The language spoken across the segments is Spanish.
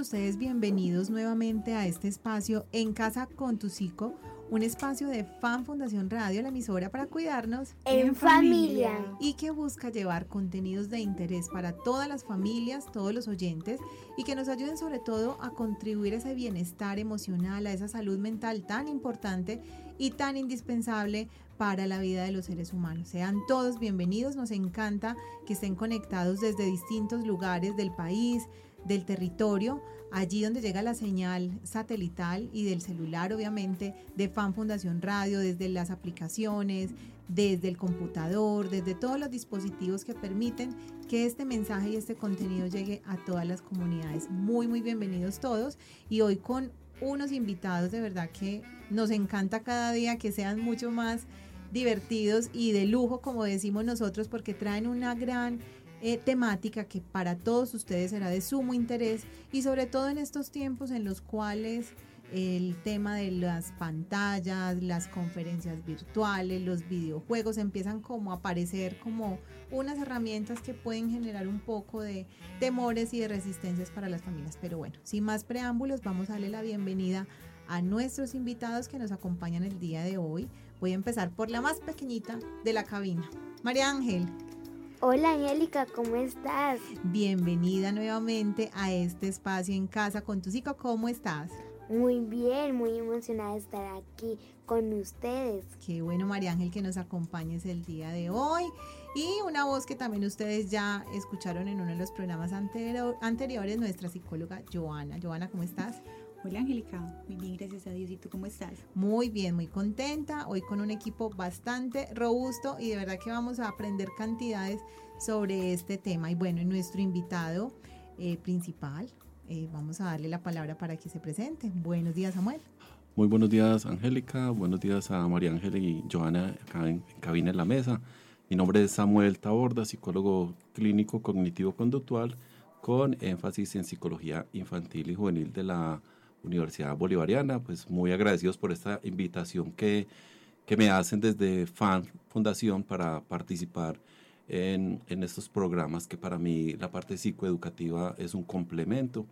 ustedes bienvenidos nuevamente a este espacio En Casa con tu Psico, un espacio de Fan Fundación Radio, la emisora para cuidarnos en, familia. y que busca llevar contenidos de interés para todas las familias, todos los oyentes y que nos ayuden sobre todo a contribuir a ese bienestar emocional, a esa salud mental tan importante y tan indispensable para la vida de los seres humanos. Sean todos bienvenidos, nos encanta que estén conectados desde distintos lugares del país, del territorio, allí donde llega la señal satelital y del celular, obviamente, de Fan Fundación Radio, desde las aplicaciones, desde el computador, desde todos los dispositivos que permiten que este mensaje y este contenido llegue a todas las comunidades. Muy, muy bienvenidos todos y hoy con unos invitados de verdad que nos encanta cada día que sean mucho más divertidos y de lujo, como decimos nosotros, porque traen una gran eh, temática que para todos ustedes será de sumo interés y sobre todo en estos tiempos en los cuales el tema de las pantallas, las conferencias virtuales, los videojuegos empiezan como a aparecer como unas herramientas que pueden generar un poco de temores y de resistencias para las familias. Pero bueno, sin más preámbulos, vamos a darle la bienvenida a nuestros invitados que nos acompañan el día de hoy. Voy a empezar por la más pequeñita de la cabina, María Ángel. Hola Angélica, ¿cómo estás? Bienvenida nuevamente a este espacio en casa con tu psico. ¿Cómo estás? Muy bien, muy emocionada de estar aquí con ustedes. Qué bueno, María Ángel, que nos acompañes el día de hoy. Y una voz que también ustedes ya escucharon en uno de los programas anteriores, nuestra psicóloga Joana. Joana, ¿cómo estás? Hola Angélica, muy bien, gracias a Dios. ¿Y tú cómo estás? Muy bien, muy contenta. Hoy con un equipo bastante robusto y de verdad que vamos a aprender cantidades sobre este tema. Y bueno, nuestro invitado eh, principal, eh, vamos a darle la palabra para que se presente. Buenos días, Samuel. Muy buenos días, Angélica. Buenos días a María Ángel y Joana acá en, en cabina en la mesa. Mi nombre es Samuel Taborda, psicólogo clínico cognitivo-conductual con énfasis en psicología infantil y juvenil de la Universidad Bolivariana. Pues muy agradecidos por esta invitación que, que me hacen desde FAN Fundación para participar en, en, estos programas que para mí la parte psicoeducativa es un complemento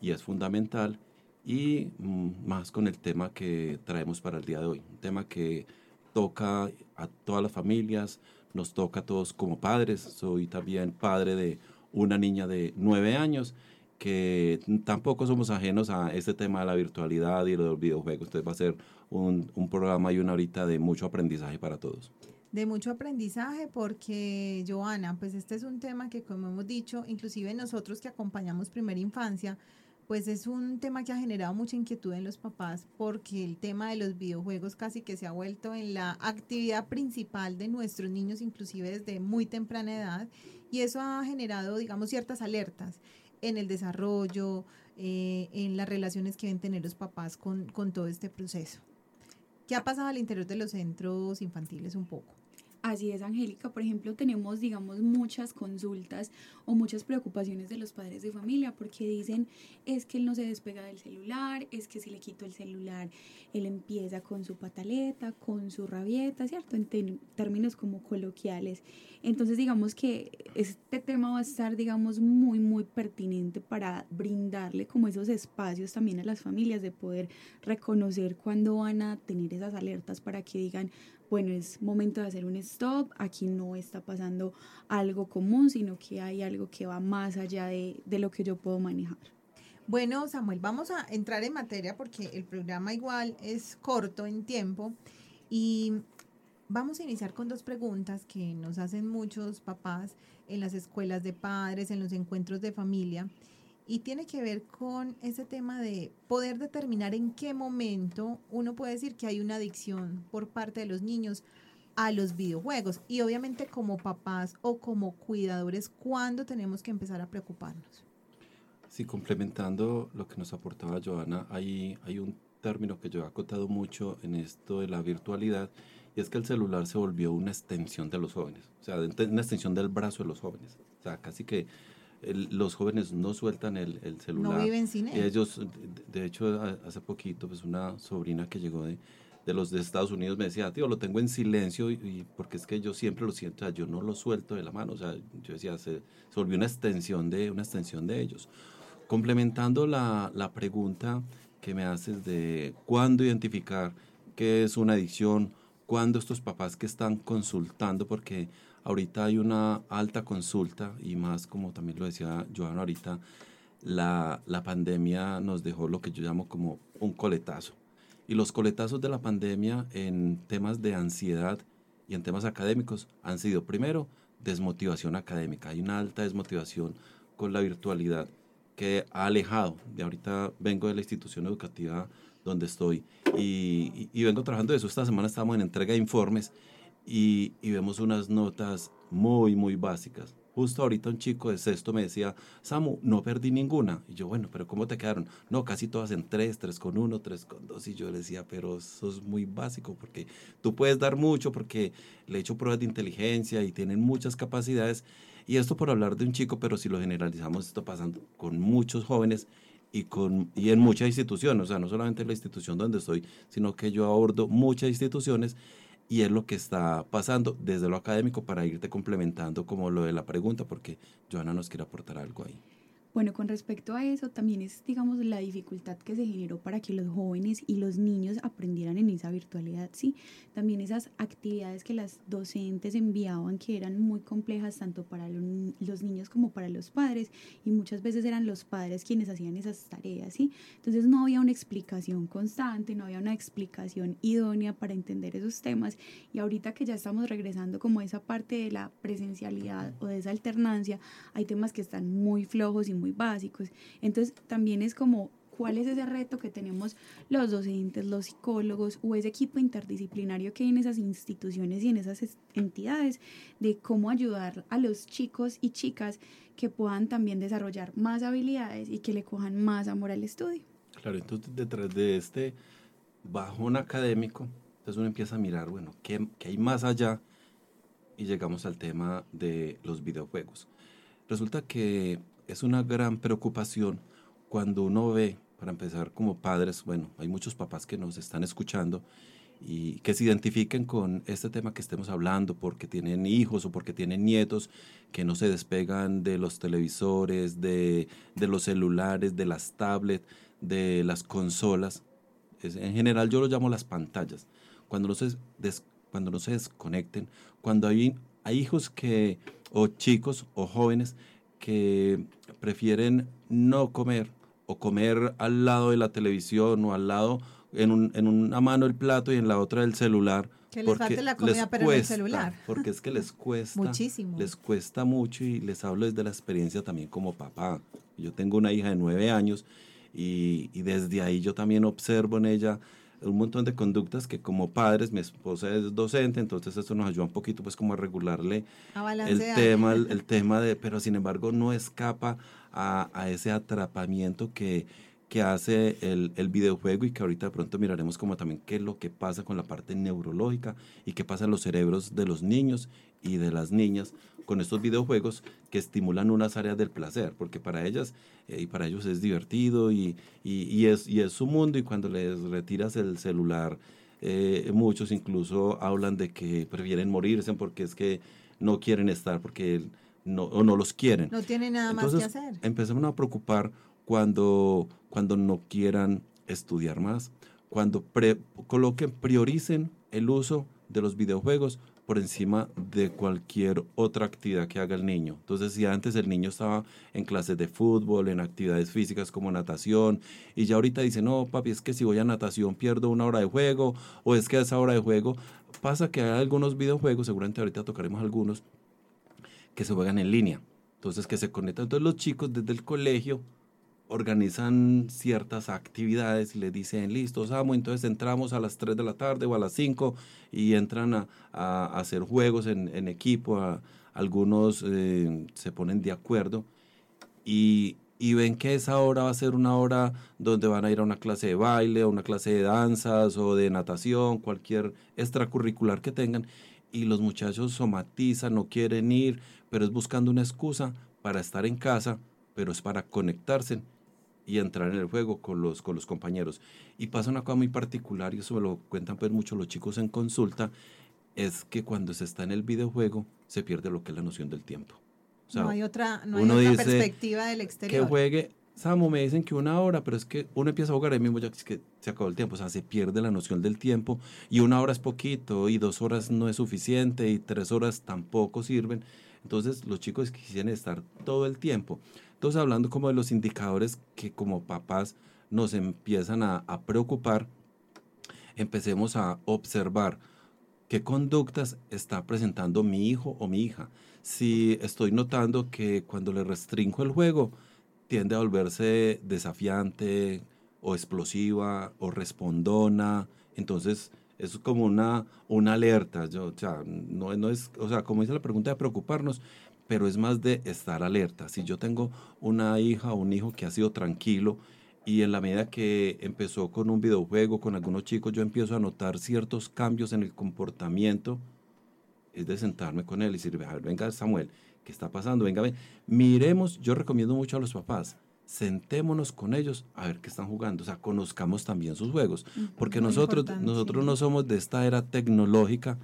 y es fundamental y mm, más con el tema que traemos para el día de hoy, un tema que toca a todas las familias, nos toca a todos como padres, soy también padre de una niña de nueve años que tampoco somos ajenos a este tema de la virtualidad y los videojuegos. Entonces va a ser un, un programa y una horita de mucho aprendizaje para todos de mucho aprendizaje porque, Joana, pues este es un tema que, como hemos dicho, inclusive nosotros que acompañamos primera infancia, pues es un tema que ha generado mucha inquietud en los papás porque el tema de los videojuegos casi que se ha vuelto en la actividad principal de nuestros niños, inclusive desde muy temprana edad, y eso ha generado, digamos, ciertas alertas en el desarrollo, eh, en las relaciones que deben tener los papás con, con todo este proceso. ¿Qué ha pasado al interior de los centros infantiles un poco? Así es, Angélica. Por ejemplo, tenemos, digamos, muchas consultas o muchas preocupaciones de los padres de familia porque dicen es que él no se despega del celular, es que si le quito el celular, él empieza con su pataleta, con su rabieta, ¿cierto? En términos como coloquiales. Entonces, digamos que este tema va a estar, digamos, muy, muy pertinente para brindarle como esos espacios también a las familias de poder reconocer cuándo van a tener esas alertas para que digan, bueno, es momento de hacer un stop, aquí no está pasando algo común, sino que hay algo que va más allá de, lo que yo puedo manejar. Bueno, Samuel, vamos a entrar en materia porque el programa igual es corto en tiempo y vamos a iniciar con dos preguntas que nos hacen muchos papás en las escuelas de padres, en los encuentros de familia y tiene que ver con ese tema de poder determinar en qué momento uno puede decir que hay una adicción por parte de los niños a los videojuegos y obviamente como papás o como cuidadores, ¿cuándo tenemos que empezar a preocuparnos? Sí, complementando lo que nos aportaba Joana, hay, hay un término que yo he acotado mucho en esto de la virtualidad y es que el celular se volvió una extensión de los jóvenes, o sea, una extensión del brazo de los jóvenes, o sea, casi que los jóvenes no sueltan el, el, celular. No viven sin él. ellos, de, hecho, hace poquito, pues una sobrina que llegó de, de los de Estados Unidos me decía, tío, lo tengo en silencio y, porque es que yo siempre lo siento, o sea, yo no lo suelto de la mano, o sea, yo decía, se, se volvió una extensión de, una extensión de ellos. complementando la, la pregunta que me haces de cuándo identificar qué es una adicción, cuándo estos papás que están consultando, porque ahorita hay una alta consulta y más como también lo decía Joana ahorita, la, la pandemia nos dejó lo que yo llamo como un coletazo. Y los coletazos de la pandemia en temas de ansiedad y en temas académicos han sido, primero, desmotivación académica. Hay una alta desmotivación con la virtualidad que ha alejado. De ahorita vengo de la institución educativa donde estoy y, y, vengo trabajando de eso. Esta semana estamos en entrega de informes y, y vemos unas notas muy, muy básicas Justo ahorita un chico de sexto me decía, Samu, no perdí ninguna. Y yo, bueno, pero ¿cómo te quedaron? No, casi todas en tres, tres con uno, tres con dos. Y yo le decía, pero eso es muy básico porque tú puedes dar mucho porque le he hecho pruebas de inteligencia y tienen muchas capacidades. Y esto por hablar de un chico, pero si lo generalizamos, esto pasando con muchos jóvenes y, con, y en muchas instituciones, o sea, no solamente en la institución donde estoy, sino que yo abordo muchas instituciones y es lo que está pasando desde lo académico para irte complementando como lo de la pregunta, porque Joana nos quiere aportar algo ahí. Bueno, con respecto a eso, también es, digamos, la dificultad que se generó para que los jóvenes y los niños aprendieran en esa virtualidad, ¿sí? También esas actividades que las docentes enviaban que eran muy complejas tanto para los niños como para los padres y muchas veces eran los padres quienes hacían esas tareas, ¿sí? Entonces no había una explicación constante, no había una explicación idónea para entender esos temas y ahorita que ya estamos regresando como a esa parte de la presencialidad o de esa alternancia, hay temas que están muy flojos y muy muy básicos. Entonces también es como cuál es ese reto que tenemos los docentes, los psicólogos o ese equipo interdisciplinario que hay en esas instituciones y en esas entidades de cómo ayudar a los chicos y chicas que puedan también desarrollar más habilidades y que le cojan más amor al estudio. Claro, entonces detrás de este bajón académico, entonces uno empieza a mirar, bueno, ¿qué, qué hay más allá? Y llegamos al tema de los videojuegos. Resulta que es una gran preocupación cuando uno ve, para empezar como padres, bueno, hay muchos papás que nos están escuchando y que se identifiquen con este tema que estemos hablando porque tienen hijos o porque tienen nietos que no se despegan de los televisores, de, de los celulares, de las tablets, de las consolas. en general yo lo llamo las pantallas. Cuando no se, cuando no desconecten, cuando hay, hay hijos que, o chicos o jóvenes que prefieren no comer o comer al lado de la televisión o al lado en, un, en una mano el plato y en la otra el celular. Que les falte la comida pero el celular. Porque es que les cuesta. Muchísimo. Les cuesta mucho y les hablo desde la experiencia también como papá. Yo tengo una hija de nueve años y, y desde ahí yo también observo en ella un montón de conductas que como padres, mi esposa es docente, entonces eso nos ayuda un poquito pues como a regularle el tema, el, tema de, pero sin embargo no escapa a, a ese atrapamiento que, que hace el, el, videojuego y que ahorita de pronto miraremos como también qué es lo que pasa con la parte neurológica y qué pasa en los cerebros de los niños y de las niñas con estos videojuegos que estimulan unas áreas del placer, porque para ellas eh, y para ellos es divertido y, y, es, y es su mundo y cuando les retiras el celular, eh, muchos incluso hablan de que prefieren morirse porque es que no quieren estar, porque no, o no los quieren. No tienen nada más que hacer. Empezamos a preocupar cuando, cuando no quieran estudiar más, cuando coloquen, prioricen el uso de los videojuegos por encima de cualquier otra actividad que haga el niño. Entonces, si antes el niño estaba en clases de fútbol, en actividades físicas como natación, y ya ahorita dice, no, papi, es que si voy a natación pierdo una hora de juego, o es que a esa hora de juego pasa que hay algunos videojuegos, seguramente ahorita tocaremos algunos, que se juegan en línea. Entonces, que se conectan. Entonces, los chicos desde el colegio organizan ciertas actividades y le dicen, listo, Samu, entonces entramos a las 3 de la tarde o a las 5 y entran a, a, hacer juegos en, en equipo, algunos eh, se ponen de acuerdo y, y, ven que esa hora va a ser una hora donde van a ir a una clase de baile, o una clase de danzas o de natación, cualquier extracurricular que tengan y los muchachos somatizan, no quieren ir, pero es buscando una excusa para estar en casa, pero es para conectarse y entrar en el juego con los, con los compañeros. Y pasa una cosa muy particular, y eso me lo cuentan pues mucho los chicos en consulta, es que cuando se está en el videojuego se pierde lo que es la noción del tiempo. no hay otra, no hay otra perspectiva del exterior. Que juegue Samu, me dicen que una hora, pero es que uno empieza a jugar ahí mismo ya que se acabó el tiempo, o sea, se pierde la noción del tiempo y una hora es poquito y dos horas no es suficiente y tres horas tampoco sirven. Entonces los chicos quisieran estar todo el tiempo. Entonces hablando como de los indicadores que como papás nos empiezan a, a preocupar, empecemos a observar qué conductas está presentando mi hijo o mi hija. Si estoy notando que cuando le restringo el juego, tiende a volverse desafiante o explosiva o respondona. Entonces, es como una, una alerta. Yo, o sea, no, no es, o sea, como dice la pregunta de preocuparnos, pero es más de estar alerta. Si yo tengo una hija o un hijo que ha sido tranquilo y en la medida que empezó con un videojuego, con algunos chicos, yo empiezo a notar ciertos cambios en el comportamiento, es de sentarme con él y decir, venga Samuel, ¿qué está pasando? Venga, ven. miremos, yo recomiendo mucho a los papás, sentémonos con ellos a ver qué están jugando, o sea, conozcamos también sus juegos, porque nosotros, nosotros no somos de esta era tecnológica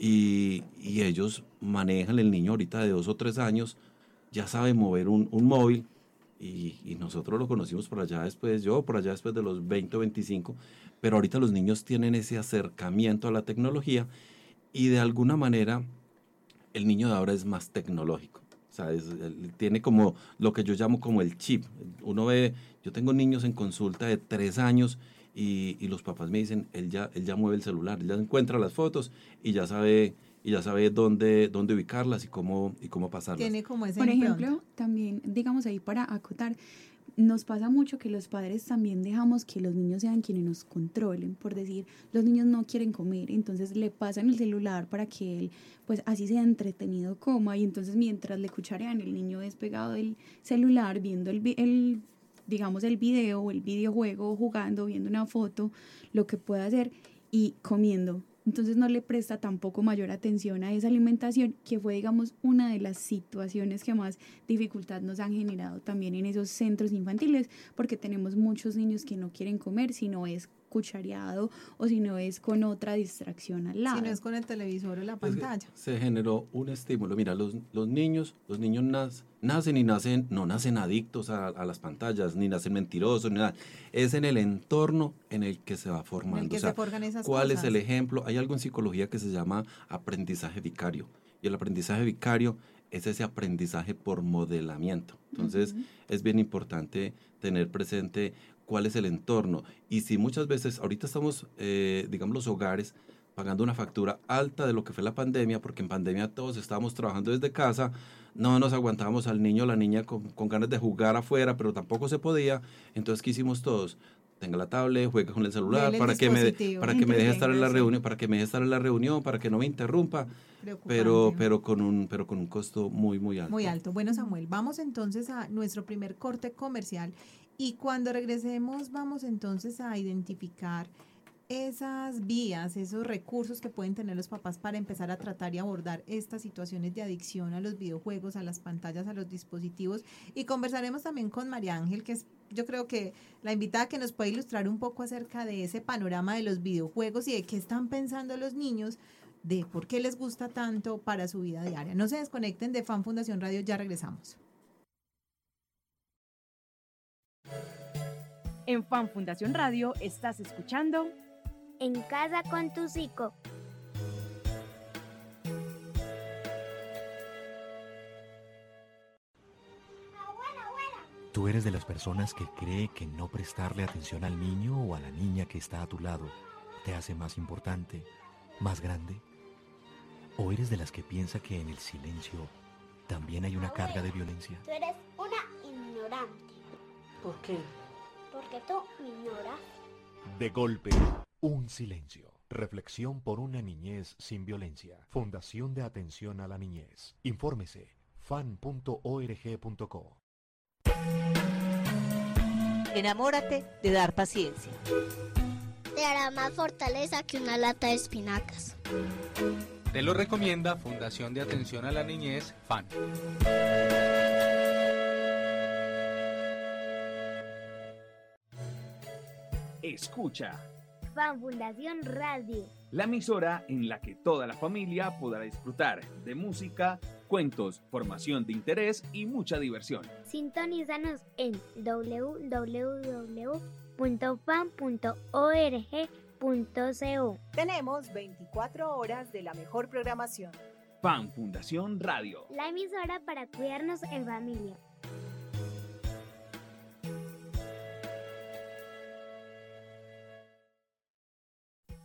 y, ellos manejan, el niño ahorita de dos o tres años ya sabe mover un, móvil y, nosotros lo conocimos por allá después, yo por allá después de los 20 o 25, pero ahorita los niños tienen ese acercamiento a la tecnología y de alguna manera el niño de ahora es más tecnológico. O sea, tiene como lo que yo llamo como el chip. Uno ve, yo tengo niños en consulta de tres años y, y, los papás me dicen, él ya, él ya mueve el celular, él ya encuentra las fotos y ya sabe y ya sabe dónde, dónde ubicarlas y cómo, y cómo pasarlas. Tiene como ese Por ejemplo, también, digamos ahí para acotar, nos pasa mucho que los padres también dejamos que los niños sean quienes nos controlen, por decir, los niños no quieren comer, entonces le pasan el celular para que él, pues así sea entretenido coma, y entonces mientras le cucharean, el niño despegado del celular, viendo el, el digamos, el video o el videojuego, jugando, viendo una foto, lo que pueda hacer y comiendo. Entonces no le presta tampoco mayor atención a esa alimentación, que fue, digamos, una de las situaciones que más dificultad nos han generado también en esos centros infantiles, porque tenemos muchos niños que no quieren comer, sino es cuchareado o si no es con otra distracción al lado. Si no es con el televisor o la pantalla. se generó un estímulo. Mira, los, los niños, los niños nacen, nacen y nacen, no nacen adictos a, a, las pantallas, ni nacen mentirosos, ni nada. Es en el entorno en el que se va formando. que o sea, se forjan esas ¿Cuál cosas? es el ejemplo? Hay algo en psicología que se llama aprendizaje vicario. Y el aprendizaje vicario es ese aprendizaje por modelamiento. Entonces, uh -huh. es bien importante tener presente cuál es el entorno. Y si muchas veces, ahorita estamos, eh, digamos, los hogares pagando una factura alta de lo que fue la pandemia, porque en pandemia todos estábamos trabajando desde casa, no nos aguantábamos al niño o la niña con, con, ganas de jugar afuera, pero tampoco se podía. Entonces, ¿qué hicimos todos? Tenga la tablet, juegue con el celular, para que, me, para que me deje estar en la reunión, para que me deje estar en la reunión, para que no me interrumpa, pero, pero, con un, pero con un costo muy, muy alto. Muy alto. Bueno, Samuel, vamos entonces a nuestro primer corte comercial y cuando regresemos vamos entonces a identificar esas vías, esos recursos que pueden tener los papás para empezar a tratar y abordar estas situaciones de adicción a los videojuegos, a las pantallas, a los dispositivos. Y conversaremos también con María Ángel, que es yo creo que la invitada que nos puede ilustrar un poco acerca de ese panorama de los videojuegos y de qué están pensando los niños, de por qué les gusta tanto para su vida diaria. No se desconecten de Fan Fundación Radio, ya regresamos. En Fan Fundación Radio estás escuchando En casa con tu psico. ¿Tú eres de las personas que cree que no prestarle atención al niño o a la niña que está a tu lado te hace más importante, más grande? ¿O eres de las que piensa que en el silencio también hay una carga de violencia? Tú eres una ignorante. ¿Por qué? Porque tú me ignoras. De golpe, un silencio. Reflexión por una niñez sin violencia. Fundación de Atención a la Niñez. Infórmese fan.org.co. Enamórate de dar paciencia. Te hará más fortaleza que una lata de espinacas. Te lo recomienda Fundación de Atención a la Niñez, FAN. Escucha. Fan Fundación Radio. La emisora en la que toda la familia podrá disfrutar de música, cuentos, formación de interés y mucha diversión. Sintonízanos en www.fan.org.co. Tenemos 24 horas de la mejor programación. Fan Fundación Radio. La emisora para cuidarnos en familia.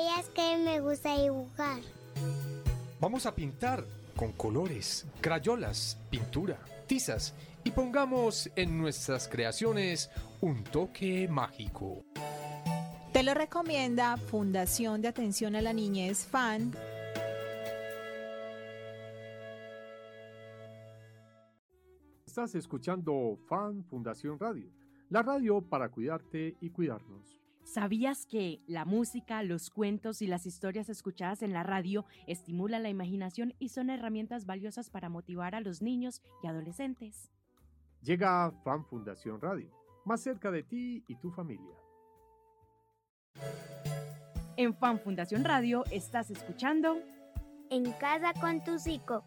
¿Sabías que me gusta dibujar? Vamos a pintar con colores, crayolas, pintura, tizas y pongamos en nuestras creaciones un toque mágico. Te lo recomienda Fundación de Atención a la Niñez FAN. Estás escuchando Fan Fundación Radio, la radio para cuidarte y cuidarnos. ¿Sabías que la música, los cuentos y las historias escuchadas en la radio estimulan la imaginación y son herramientas valiosas para motivar a los niños y adolescentes? Llega Fan Fundación Radio, más cerca de ti y tu familia. En Fan Fundación Radio estás escuchando En casa con tu psico.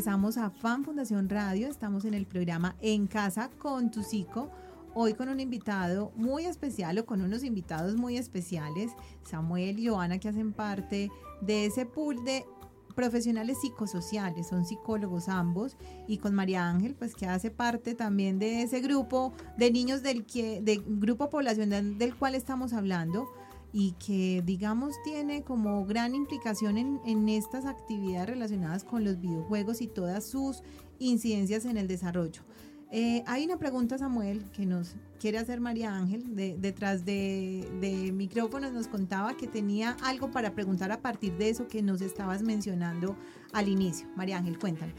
Regresamos a Fan Fundación Radio, estamos en el programa En Casa con tu Psico. Hoy con un invitado muy especial o con unos invitados muy especiales, Samuel y Joana, que hacen parte de ese pool de profesionales psicosociales, son psicólogos ambos, y con María Ángel, pues que hace parte también de ese grupo de niños del que, de grupo poblacional del cual estamos hablando y que digamos tiene como gran implicación en, en estas actividades relacionadas con los videojuegos y todas sus incidencias en el desarrollo. Eh, hay una pregunta, Samuel, que nos quiere hacer María Ángel. De, detrás de, micrófonos nos contaba que tenía algo para preguntar a partir de eso que nos estabas mencionando al inicio. María Ángel, cuéntanos.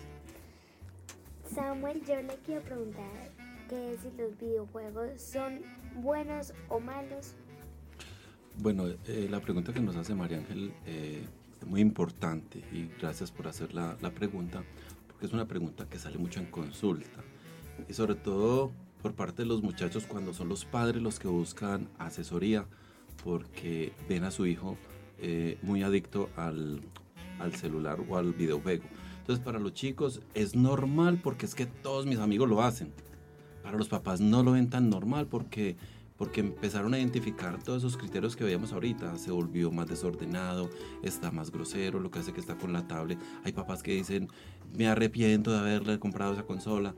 Samuel, yo le quiero preguntar que si los videojuegos son buenos o malos. Bueno, eh, la pregunta que nos hace María Ángel eh, es muy importante y gracias por hacer la, la pregunta, porque es una pregunta que sale mucho en consulta y sobre todo por parte de los muchachos cuando son los padres los que buscan asesoría porque ven a su hijo eh, muy adicto al, al, celular o al videojuego. Entonces para los chicos es normal porque es que todos mis amigos lo hacen. Para los papás no lo ven tan normal porque, porque empezaron a identificar todos esos criterios que veíamos ahorita. Se volvió más desordenado, está más grosero, lo que hace que está con la tablet. Hay papás que dicen, me arrepiento de haberle comprado esa consola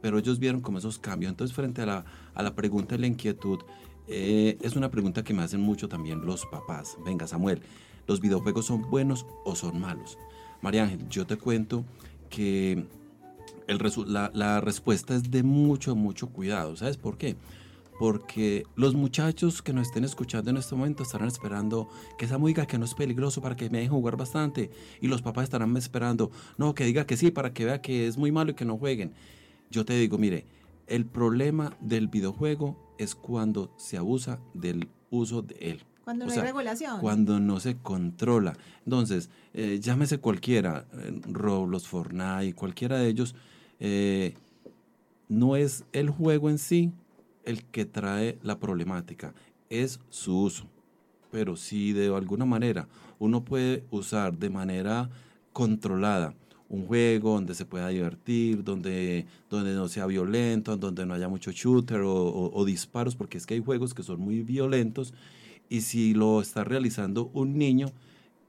pero ellos vieron como esos cambios. Entonces, frente a la, a la pregunta y la inquietud, eh, es una pregunta que me hacen mucho también los papás. Venga, Samuel, ¿los videojuegos son buenos o son malos? María Ángel, yo te cuento que el la, la respuesta es de mucho, mucho cuidado. ¿Sabes por qué? Porque los muchachos que nos estén escuchando en este momento estarán esperando que esa música que no es peligroso para que me dejen jugar bastante y los papás estarán esperando, no, que diga que sí para que vea que es muy malo y que no jueguen yo te digo, mire, el problema del videojuego es cuando se abusa del uso de él. Cuando no hay regulación. Cuando no se controla. Entonces, eh, llámese cualquiera, eh, Roblox, Fortnite, cualquiera de ellos, eh, no es el juego en sí el que trae la problemática, es su uso. Pero si de alguna manera uno puede usar de manera controlada, un juego donde se pueda divertir, donde, donde no sea violento, donde no haya mucho shooter o, disparos, porque es que hay juegos que son muy violentos y si lo está realizando un niño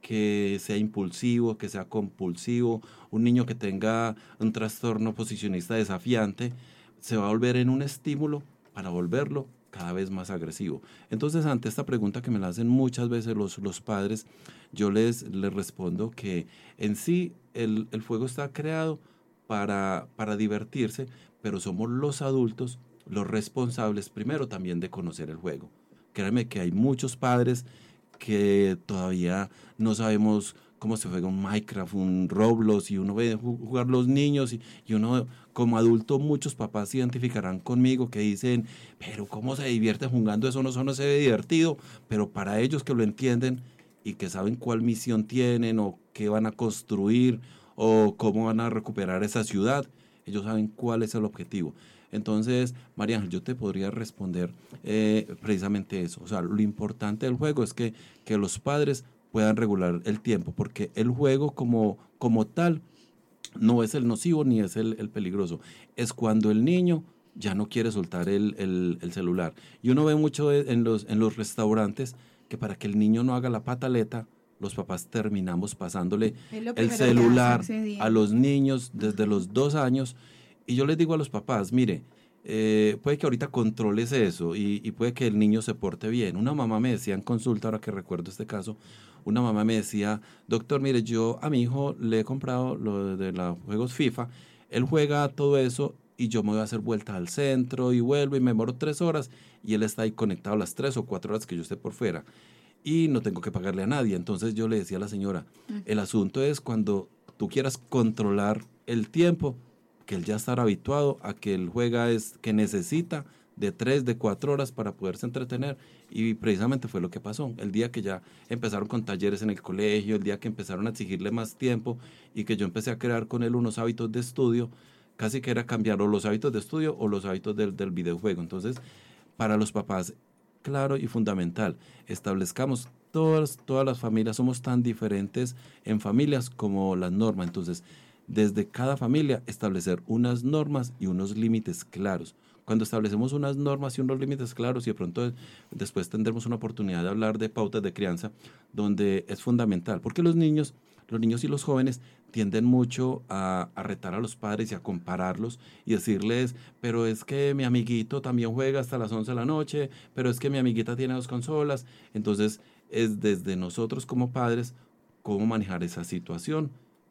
que sea impulsivo, que sea compulsivo, un niño que tenga un trastorno posicionista desafiante, se va a volver en un estímulo para volverlo cada vez más agresivo. Entonces, ante esta pregunta que me la hacen muchas veces los, los padres, yo les, les respondo que en sí el, el fuego está creado para, para divertirse, pero somos los adultos los responsables primero también de conocer el juego. Créanme que hay muchos padres que todavía no sabemos cómo se juega un Minecraft, un Roblox, y uno ve jugar los niños, y, uno como adulto, muchos papás se identificarán conmigo que dicen, pero cómo se divierten jugando eso, no, eso no se ve divertido, pero para ellos que lo entienden y que saben cuál misión tienen o qué van a construir o cómo van a recuperar esa ciudad, ellos saben cuál es el objetivo. Entonces, María Ángel, yo te podría responder eh, precisamente eso. O sea, lo importante del juego es que, que los padres puedan regular el tiempo, porque el juego como, como tal no es el nocivo ni es el, el peligroso. Es cuando el niño ya no quiere soltar el, el, el, celular. Y uno ve mucho en los, en los restaurantes que para que el niño no haga la pataleta, los papás terminamos pasándole el celular a los niños desde los dos años. Y yo les digo a los papás, mire, eh, puede que ahorita controles eso y, y, puede que el niño se porte bien. Una mamá me decía en consulta, ahora que recuerdo este caso, una mamá me decía, doctor, mire, yo a mi hijo le he comprado lo de los juegos FIFA, él juega todo eso y yo me voy a hacer vuelta al centro y vuelvo y me demoro tres horas y él está ahí conectado las tres o cuatro horas que yo esté por fuera y no tengo que pagarle a nadie. Entonces yo le decía a la señora, el asunto es cuando tú quieras controlar el tiempo, que él ya estará habituado a que él juega es que necesita de tres, de cuatro horas para poderse entretener. Y precisamente fue lo que pasó. El día que ya empezaron con talleres en el colegio, el día que empezaron a exigirle más tiempo y que yo empecé a crear con él unos hábitos de estudio, casi que era cambiar o los hábitos de estudio o los hábitos del, del videojuego. Entonces, para los papás, claro y fundamental, establezcamos todas, todas las familias, somos tan diferentes en familias como las normas. Entonces, desde cada familia establecer unas normas y unos límites claros. Cuando establecemos unas normas y unos límites claros y de pronto después tendremos una oportunidad de hablar de pautas de crianza, donde es fundamental, porque los niños, los niños y los jóvenes tienden mucho a, a, retar a los padres y a compararlos y decirles, pero es que mi amiguito también juega hasta las 11 de la noche, pero es que mi amiguita tiene dos consolas. Entonces, es desde nosotros como padres cómo manejar esa situación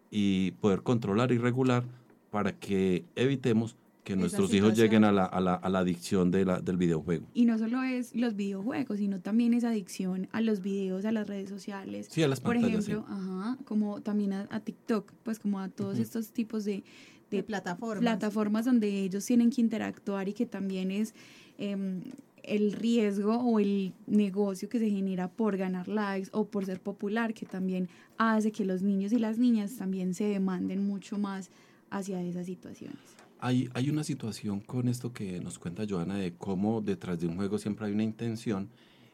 y poder controlar y regular para que evitemos que nuestros hijos lleguen a la, a la, a la adicción de la, del videojuego. Y no solo es los videojuegos, sino también esa adicción a los videos, a las redes sociales. Sí, a las Por pantallas, ejemplo, sí. ajá, como también a, a, TikTok, pues como a todos estos tipos de, de, De plataformas. plataformas donde ellos tienen que interactuar y que también es em, el riesgo o el negocio que se genera por ganar likes o por ser popular, que también hace que los niños y las niñas también se demanden mucho más hacia esas situaciones. Hay, hay una situación con esto que nos cuenta Joana de cómo detrás de un juego siempre hay una intención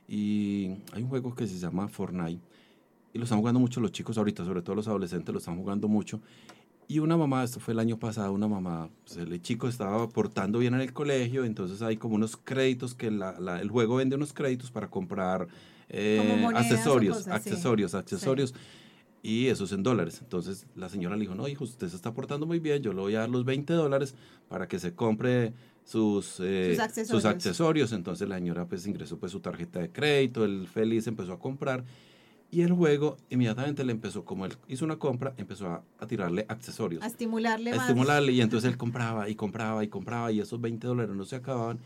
y hay un juego que se llama Fortnite y lo están jugando mucho los chicos ahorita, sobre todo los adolescentes lo están jugando mucho y una mamá, esto fue el año pasado, una mamá, pues el chico estaba portando bien en el colegio, entonces hay como unos créditos que la, la, el juego vende unos créditos para comprar eh, accesorios, cosas, sí. accesorios, accesorios. Y eso es en dólares. Entonces la señora le dijo, no, hijo, usted se está portando muy bien, yo le voy a dar los 20 dólares para que se compre sus, eh, Sus accesorios. sus accesorios. Entonces la señora pues ingresó pues su tarjeta de crédito, el feliz empezó a comprar. Y el juego inmediatamente le empezó, como él hizo una compra, empezó a, a tirarle accesorios. A estimularle a más. estimularle y entonces él compraba y compraba y compraba y esos 20 dólares no se acababan.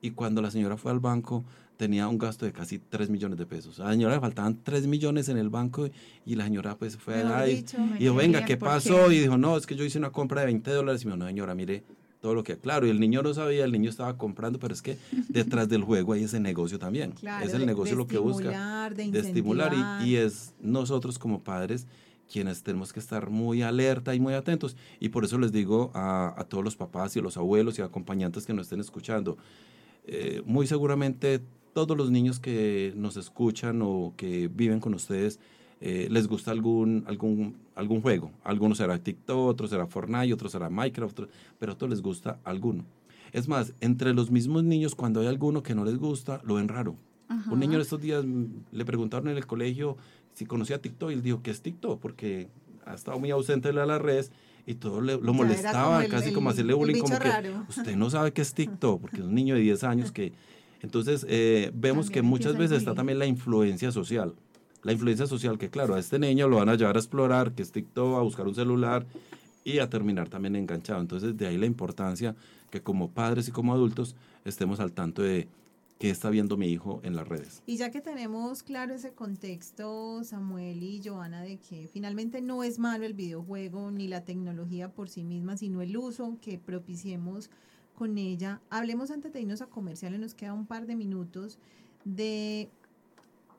Y cuando la señora fue al banco tenía un gasto de casi 3 millones de pesos. A la señora le faltaban 3 millones en el banco y la señora pues fue allá y, y dijo, venga, ¿qué ¿por pasó? qué? Y dijo, no, es que yo hice una compra de 20 dólares. Y me dijo, no, señora, mire todo lo que... Claro, y el niño no sabía, el niño estaba comprando, pero es que detrás del juego hay ese negocio también. Claro, es el negocio de lo que busca de de estimular y, y es nosotros como padres quienes tenemos que estar muy alerta y muy atentos. Y por eso les digo a, a todos los papás y a los abuelos y acompañantes que nos estén escuchando, eh, muy seguramente todos los niños que nos escuchan o que viven con ustedes eh, les gusta algún, algún, algún juego. Algunos será TikTok, otro será Fortnite, otro será Minecraft, pero a todos les gusta alguno. Es más, entre los mismos niños, cuando hay alguno que no les gusta, lo ven raro. Ajá. Un niño en estos días le preguntaron en el colegio si conocía TikTok y él dijo que es TikTok porque ha estado muy ausente de las redes y todo le- lo molestaba, como el- casi el- como hacerle bullying, como que usted no sabe qué es TikTok porque es un niño de 10 años que... Entonces eh, vemos También que muchas veces está también la influencia social. La influencia social que claro, a este niño lo van a llevar a explorar, que es TikTok, a buscar un celular y a terminar también enganchado. Entonces de ahí la importancia que como padres y como adultos estemos al tanto de qué está viendo mi hijo en las redes. Y ya que tenemos claro ese contexto, Samuel y Joana, de que finalmente no es malo el videojuego ni la tecnología por sí misma, sino el uso que propiciemos con ella, hablemos antes de irnos a comerciales, nos queda un par de minutos de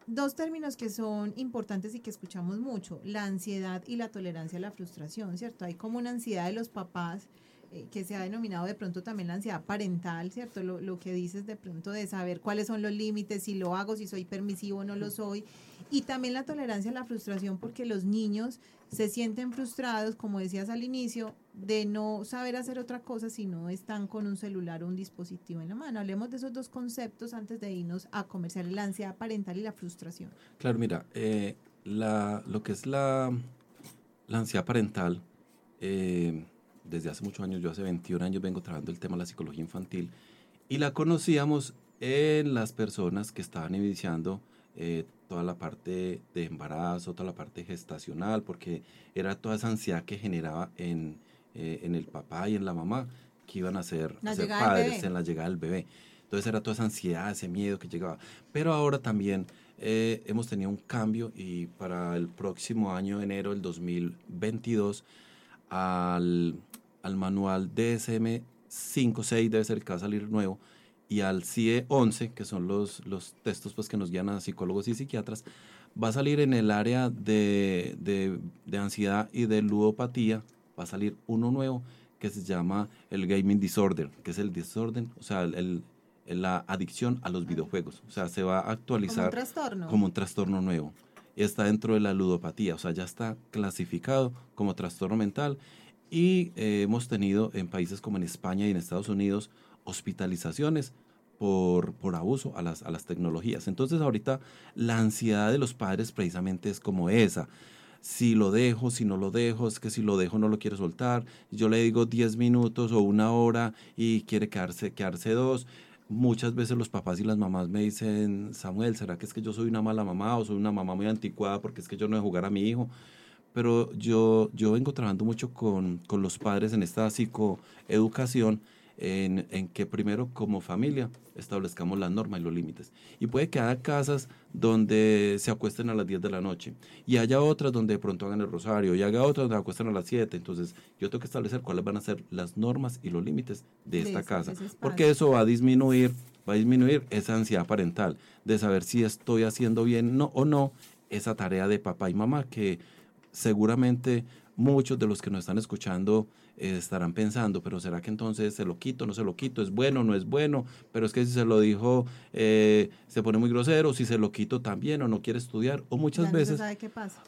dos términos que son importantes y que escuchamos mucho, la ansiedad y la tolerancia a la frustración, ¿cierto? Hay como una ansiedad de los papás eh, que se ha denominado de pronto también la ansiedad parental, ¿cierto? Lo, lo, que dices de pronto de saber cuáles son los límites, si lo hago, si soy permisivo o no lo soy. Y también la tolerancia a la frustración porque los niños se sienten frustrados, como decías al inicio, de no saber hacer otra cosa si no están con un celular o un dispositivo en la mano. Hablemos de esos dos conceptos antes de irnos a comerciar la ansiedad parental y la frustración. Claro, mira, eh, la, lo que es la, la ansiedad parental, eh, desde hace muchos años, yo hace 21 años vengo trabajando el tema de la psicología infantil y la conocíamos en las personas que estaban iniciando eh, toda la parte de embarazo, toda la parte gestacional, porque era toda esa ansiedad que generaba en, eh, en el papá y en la mamá que iban a ser, a ser padres en la llegada del bebé. Entonces era toda esa ansiedad, ese miedo que llegaba. Pero ahora también eh, hemos tenido un cambio y para el próximo año, enero del 2022, al al manual DSM 5.6 debe ser el que va a salir nuevo, y al CIE 11, que son los, los textos pues, que nos guían a psicólogos y psiquiatras, va a salir en el área de, de, de, ansiedad y de ludopatía, va a salir uno nuevo que se llama el gaming disorder, que es el desorden, o sea, el, el, la adicción a los videojuegos. O sea, se va a actualizar como un trastorno, como un trastorno nuevo. Está dentro de la ludopatía, o sea, ya está clasificado como trastorno mental y eh, hemos tenido en países como en España y en Estados Unidos hospitalizaciones por, por abuso a las, a las tecnologías. Entonces ahorita la ansiedad de los padres precisamente es como esa. Si lo dejo, si no lo dejo, es que si lo dejo no lo quiero soltar. Yo le digo 10 minutos o una hora y quiere quedarse, quedarse dos. Muchas veces los papás y las mamás me dicen, Samuel, ¿será que es que yo soy una mala mamá o soy una mamá muy anticuada porque es que yo no he jugar a mi hijo? pero yo, yo vengo trabajando mucho con, con los padres en esta psicoeducación, en, en, que primero como familia establezcamos las normas y los límites. Y puede que haya casas donde se acuesten a las 10 de la noche y haya otras donde de pronto hagan el rosario y haya otras donde se acuesten a las 7. Entonces yo tengo que establecer cuáles van a ser las normas y los límites de esta casa, porque eso va a disminuir, va a disminuir esa ansiedad parental de saber si estoy haciendo bien no, o no esa tarea de papá y mamá que seguramente muchos de los que nos están escuchando eh, estarán pensando, pero ¿será que entonces se lo quito, no se lo quito? ¿Es bueno, no es bueno? Pero es que si se lo dijo, eh, se pone muy grosero, si se lo quito también o no quiere estudiar, o muchas veces,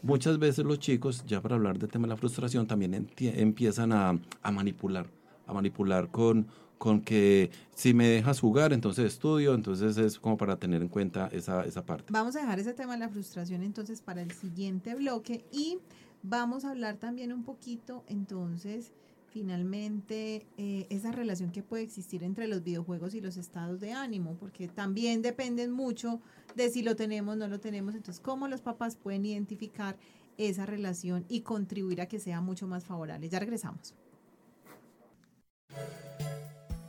muchas veces los chicos, ya para hablar del tema de la frustración, también empiezan a, a manipular, a manipular con, con que si me dejas jugar, entonces estudio, entonces es como para tener en cuenta esa, esa parte. Vamos a dejar ese tema de la frustración entonces para el siguiente bloque y vamos a hablar también un poquito entonces finalmente eh, esa relación que puede existir entre los videojuegos y los estados de ánimo, porque también dependen mucho de si lo tenemos o no lo tenemos, entonces cómo los papás pueden identificar esa relación y contribuir a que sea mucho más favorable. Ya regresamos.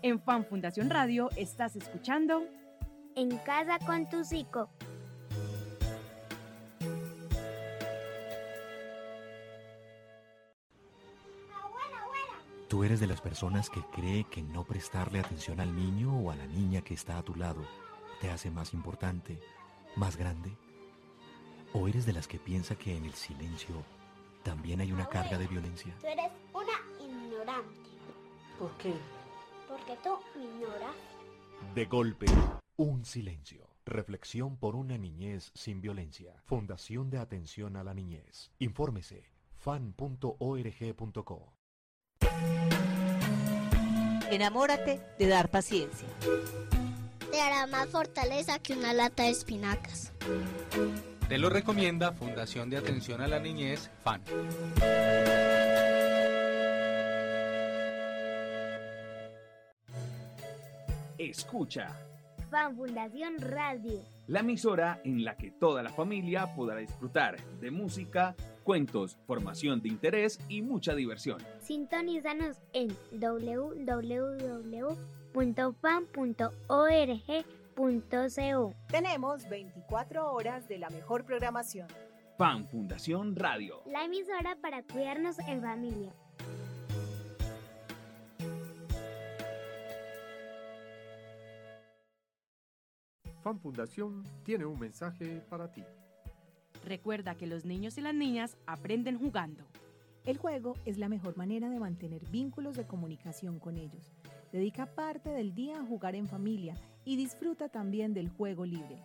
En Fan Fundación Radio estás escuchando En casa con tu psico. ¿Tú eres de las personas que cree que no prestarle atención al niño o a la niña que está a tu lado te hace más importante, más grande? ¿O eres de las que piensa que en el silencio también hay una carga de violencia? Tú eres una ignorante. ¿Por qué? Porque tú me ignoras. De golpe, un silencio. Reflexión por una niñez sin violencia. Fundación de Atención a la Niñez. Infórmese fan.org.co. Enamórate de dar paciencia. Te hará más fortaleza que una lata de espinacas. Te lo recomienda Fundación de Atención a la Niñez, FAN. Escucha Fan Fundación Radio. La emisora en la que toda la familia podrá disfrutar de música, cuentos, formación de interés y mucha diversión. Sintonízanos en www.fan.org.co. Tenemos 24 horas de la mejor programación. Fan Fundación Radio. La emisora para cuidarnos en familia. Fan Fundación tiene un mensaje para ti. Recuerda que los niños y las niñas aprenden jugando. El juego es la mejor manera de mantener vínculos de comunicación con ellos. Dedica parte del día a jugar en familia y disfruta también del juego libre.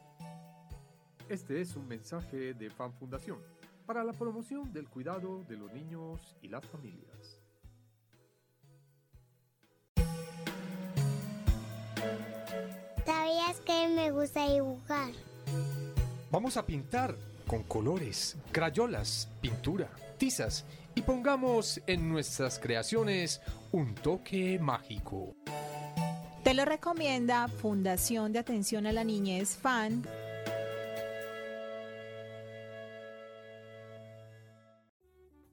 Este es un mensaje de Fan Fundación para la promoción del cuidado de los niños y las familias. ¿Sabías que me gusta dibujar? Vamos a pintar con colores, crayolas, pintura, tizas y pongamos en nuestras creaciones un toque mágico. Te lo recomienda Fundación de Atención a la Niñez FAN.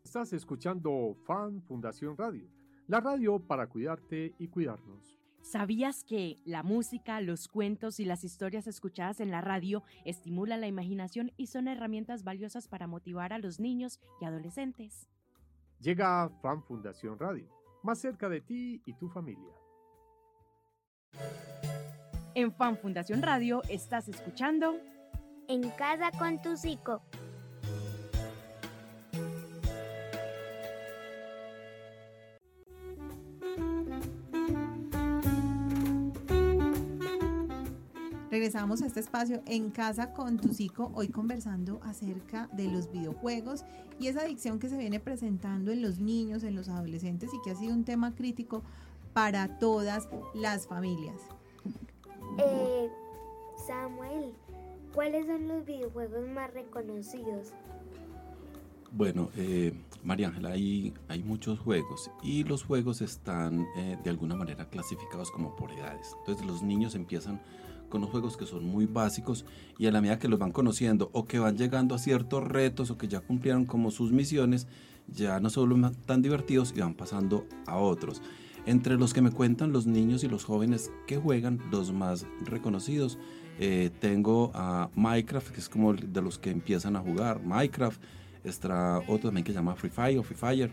Estás escuchando Fan Fundación Radio, la radio para cuidarte y cuidarnos. ¿Sabías que la música, los cuentos y las historias escuchadas en la radio estimulan la imaginación y son herramientas valiosas para motivar a los niños y adolescentes? Llega Fan Fundación Radio, más cerca de ti y tu familia. En Fan Fundación Radio estás escuchando En casa con tu psico. Regresamos a este espacio en casa con tu psico, hoy conversando acerca de los videojuegos y esa adicción que se viene presentando en los niños, en los adolescentes y que ha sido un tema crítico para todas las familias. Eh, Samuel, ¿cuáles son los videojuegos más reconocidos? Bueno, eh, María Ángela, hay, hay muchos juegos y los juegos están eh, de alguna manera clasificados como por edades. Entonces los niños empiezan con los juegos que son muy básicos y a la medida que los van conociendo o que van llegando a ciertos retos o que ya cumplieron como sus misiones, ya no son tan divertidos y van pasando a otros. Entre los que me cuentan los niños y los jóvenes que juegan, los más reconocidos, eh, tengo a Minecraft, que es como de los que empiezan a jugar. Minecraft, está otro también que se llama Free Fire o Free Fire.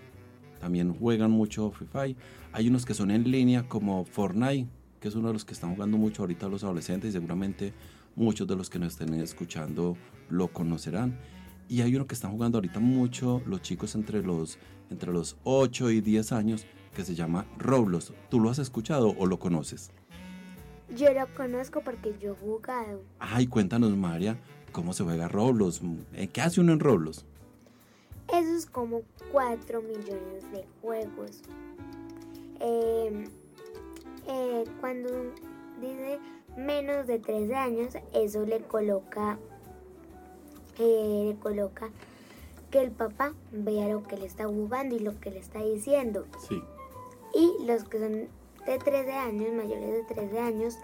También juegan mucho Free Fire. Hay unos que son en línea como Fortnite, que es uno de los que están jugando mucho ahorita los adolescentes y seguramente muchos de los que nos estén escuchando lo conocerán. Y hay uno que están jugando ahorita mucho los chicos entre los, entre los 8 y 10 años que se llama Roblox. ¿Tú lo has escuchado o lo conoces? Yo lo conozco porque yo he jugado. Ay, cuéntanos María, ¿cómo se juega Roblox? ¿Qué hace uno en Roblox? Eso es como 4 millones de juegos. Eh, eh, cuando dice menos de 13 años, eso le coloca, eh, le coloca que el papá vea lo que le está jugando y lo que le está diciendo. Sí. Y los que son de 13 años, mayores de 13 años,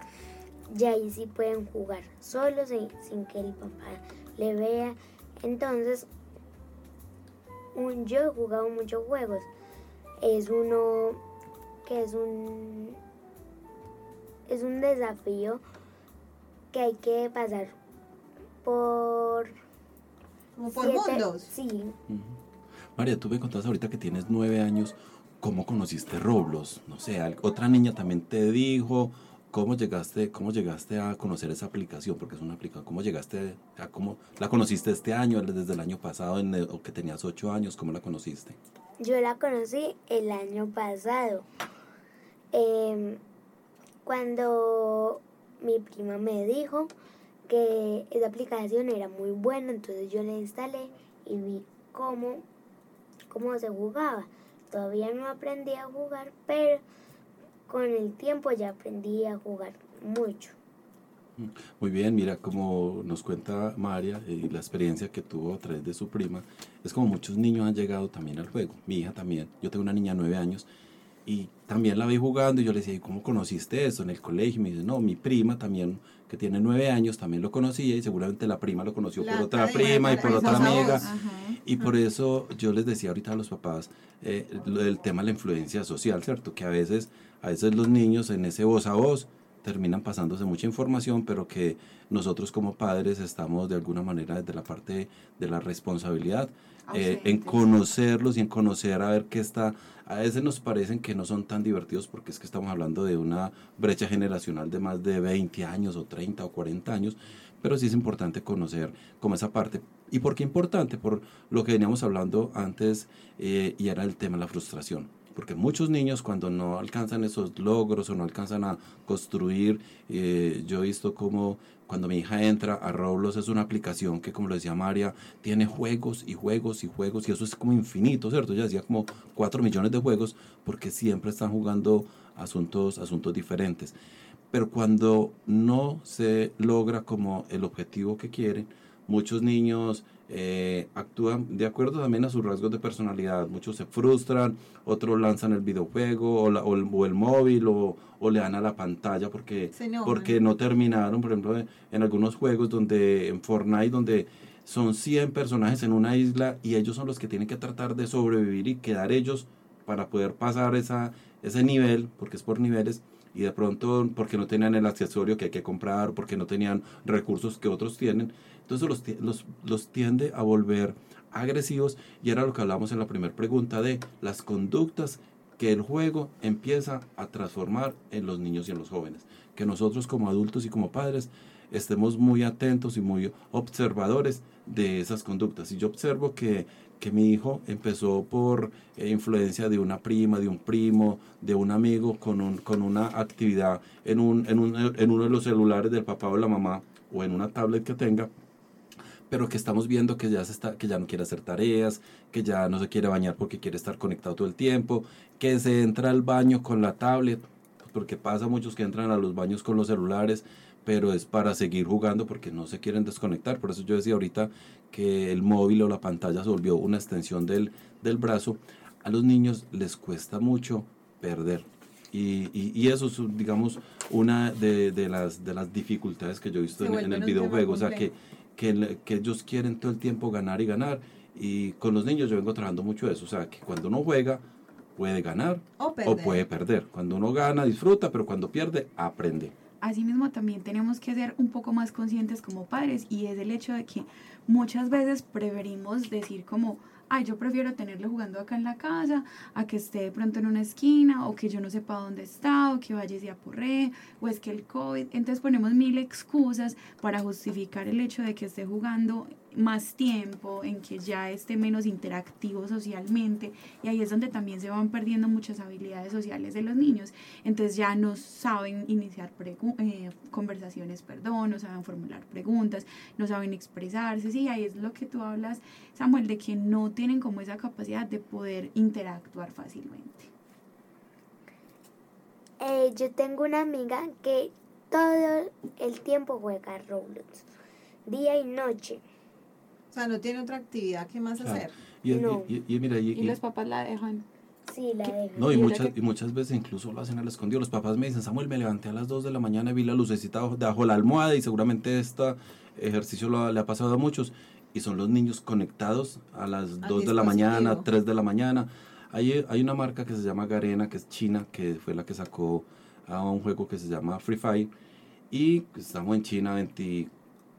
ya ahí sí pueden jugar solos sin, sin que el papá le vea. Entonces, un, yo he jugado muchos juegos. Es uno que es un es un desafío que hay que pasar por como por mundos. Sí. María, tú me contaste ahorita que tienes nueve años. ¿Cómo conociste Roblox? No sé, otra niña también te dijo. ¿Cómo llegaste, cómo llegaste a conocer esa aplicación? Porque es una aplicación. ¿Cómo llegaste a cómo la conociste este año, desde el año pasado, en el, o que tenías ocho años? ¿Cómo la conociste? Yo la conocí el año pasado. Eh, cuando mi prima me dijo que esa aplicación era muy buena, entonces yo la instalé y vi cómo, cómo se jugaba. Todavía no aprendí a jugar, pero con el tiempo ya aprendí a jugar mucho. Muy bien, mira, como nos cuenta María y la experiencia que tuvo a través de su prima, es como muchos niños han llegado también al juego. Mi hija también, yo tengo una niña de nueve años y también la vi jugando y yo le decía, ¿y cómo conociste eso en el colegio? Y me dice, no, mi prima también que tiene nueve años, también lo conocía y seguramente la prima lo conoció La por otra prima y por otra amiga. Y por eso yo les decía ahorita a los papás eh, lo del tema de la influencia social, ¿cierto? Que a veces, a veces los niños en ese voz a voz terminan pasándose mucha información, pero que nosotros como padres estamos de alguna manera desde la parte de la responsabilidad eh, en conocerlos y en conocer a ver qué está. A veces nos parecen que no son tan divertidos porque es que estamos hablando de una brecha generacional de más de 20 años o 30 o 40 años, pero sí es importante conocer como esa parte. ¿Y por qué importante? Por lo que veníamos hablando antes eh, y era el tema de la frustración. Porque muchos niños cuando no alcanzan esos logros o no alcanzan a construir, eh, yo he visto como cuando mi hija entra a Roblox es una aplicación que, como lo decía María, tiene juegos y juegos y juegos y eso es como infinito, ¿cierto? Ya decía como 4 millones de juegos porque siempre están jugando asuntos, asuntos diferentes. Pero cuando no se logra como el objetivo que quieren, muchos niños eh, actúan de acuerdo también a sus rasgos de personalidad. Muchos se frustran, otros lanzan el videojuego o, la- o el, o el móvil o, o le dan a la pantalla porque, porque no terminaron. Por ejemplo, en algunos juegos donde en Fortnite, donde son 100 personajes en una isla y ellos son los que tienen que tratar de sobrevivir y quedar ellos para poder pasar esa, ese nivel, porque es por niveles, y de pronto porque no tenían el accesorio que hay que comprar, porque no tenían recursos que otros tienen, entonces los, los, los tiende a volver agresivos y era lo que hablamos en la primera pregunta de las conductas que el juego empieza a transformar en los niños y en los jóvenes. Que nosotros como adultos y como padres estemos muy atentos y muy observadores de esas conductas. Y yo observo que, que mi hijo empezó por eh, influencia de una prima, de un primo, de un amigo con, un, con una actividad en, un, en, un, en uno de los celulares del papá o la mamá o en una tablet que tenga pero que estamos viendo que ya está, que ya no quiere hacer tareas, que ya no se quiere bañar porque quiere estar conectado todo el tiempo, que se entra al baño con la tablet, porque pasa muchos que entran a los baños con los celulares, pero es para seguir jugando porque no se quieren desconectar. Por eso yo decía ahorita que el móvil o la pantalla se volvió una extensión del, del brazo. A los niños les cuesta mucho perder. Y, y, y eso es, digamos, una de, de las, de las dificultades que yo he visto en, el videojuego. O sea, que, que, que ellos quieren todo el tiempo ganar y ganar. Y con los niños yo vengo trabajando mucho eso. O sea, que cuando uno juega, puede ganar O puede perder. Cuando uno gana, disfruta, pero cuando pierde, aprende. Asimismo, también tenemos que ser un poco más conscientes como padres y es el hecho de que muchas veces preferimos decir como, ay, yo prefiero tenerlo jugando acá en la casa, a que esté de pronto en una esquina, o que yo no sepa dónde está, o que vaya y se apurre, o es que el COVID. Entonces ponemos mil excusas para justificar el hecho de que esté jugando más tiempo, en que ya esté menos interactivo socialmente, y ahí es donde también se van perdiendo muchas habilidades sociales de los niños. Entonces ya no saben iniciar eh, conversaciones, perdón, no saben formular preguntas, no saben expresarse, sí, ahí es lo que tú hablas, Samuel, de que no tienen como esa capacidad de poder interactuar fácilmente. Eh, yo tengo una amiga que todo el tiempo juega Roblox, día y noche. O sea, no tiene otra actividad que más Claro. hacer. Y, No. y- y mira, y- Y y- los papás la dejan. Sí, la dejo. no, y, muchas, que- y muchas veces incluso lo hacen al escondido. Los papás me dicen, Samuel, me levanté a las 2 de la mañana y vi la lucecita bajo- debajo de la almohada y seguramente este ejercicio lo- le ha pasado a muchos. Y son los niños conectados a las Al 2 de la mañana, dispositivo. 3 de la mañana. Hay, hay una marca que se llama Garena, que es china, que fue la que sacó a un juego que se llama Free Fire. Y estamos en China, 20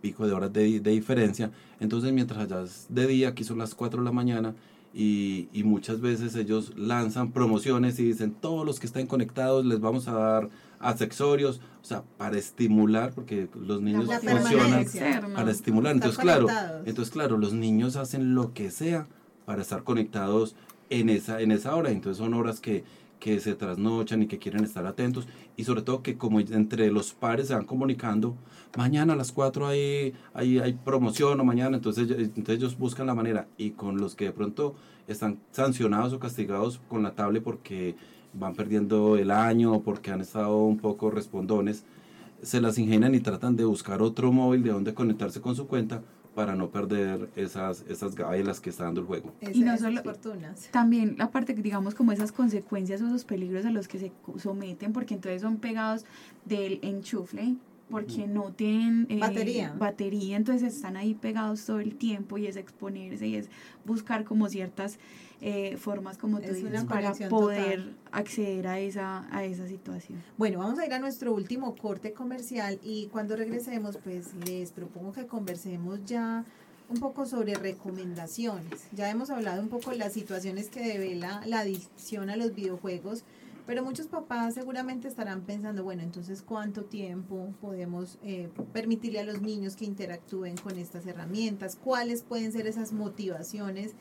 pico de horas de, de diferencia. Entonces, mientras allá es de día, aquí son las 4 de la mañana, y, y muchas veces ellos lanzan promociones y dicen, todos los que estén conectados les vamos a dar accesorios, o sea, para estimular, porque los niños La funcionan para estimular. Entonces, claro, entonces, claro, los niños hacen lo que sea para estar conectados en esa, en esa hora. Entonces son horas que, que se trasnochan y que quieren estar atentos. Y sobre todo que como entre los pares se van comunicando, mañana a las 4 hay, hay, hay promoción o mañana, entonces, entonces ellos buscan la manera. Y con los que de pronto están sancionados o castigados con la tablet porque van perdiendo el año o porque han estado un poco respondones, se las ingenian y tratan de buscar otro móvil de donde conectarse con su cuenta para no perder esas, esas gabelas que está dando el juego. Y no solo- fortunas. También la parte que digamos como esas consecuencias o esos peligros a los que se someten, porque entonces son pegados del enchufle porque no tienen eh, Batería. batería, entonces están ahí pegados todo el tiempo y es exponerse y es buscar como ciertas eh, formas, como tú Es dices, para poder total. acceder a esa, a esa situación. Bueno, vamos a ir a nuestro último corte comercial y cuando regresemos, pues les propongo que conversemos ya un poco sobre recomendaciones. Ya hemos hablado un poco de las situaciones que devela la adicción a los videojuegos, pero muchos papás seguramente estarán pensando, bueno, entonces, ¿cuánto tiempo podemos eh, permitirle a los niños que interactúen con estas herramientas? ¿Cuáles pueden ser esas motivaciones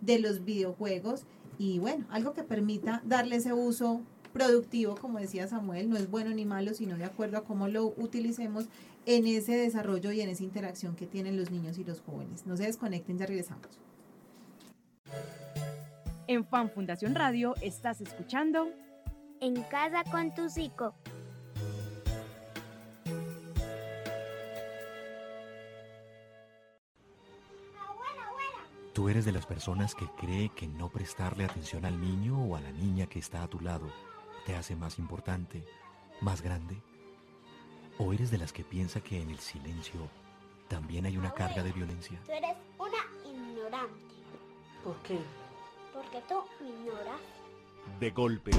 de los videojuegos? Y bueno, algo que permita darle ese uso productivo, como decía Samuel, no es bueno ni malo, sino de acuerdo a cómo lo utilicemos en ese desarrollo y en esa interacción que tienen los niños y los jóvenes. No se desconecten, ya regresamos. En Fan Fundación Radio estás escuchando En casa con tu psico. Tú eres de las personas que cree que no prestarle atención al niño o a la niña que está a tu lado te hace más importante, más grande. ¿O eres de las que piensa que en el silencio también hay una carga de violencia? Tú eres una ignorante. ¿Por qué? Porque tú me ignoras. De golpe,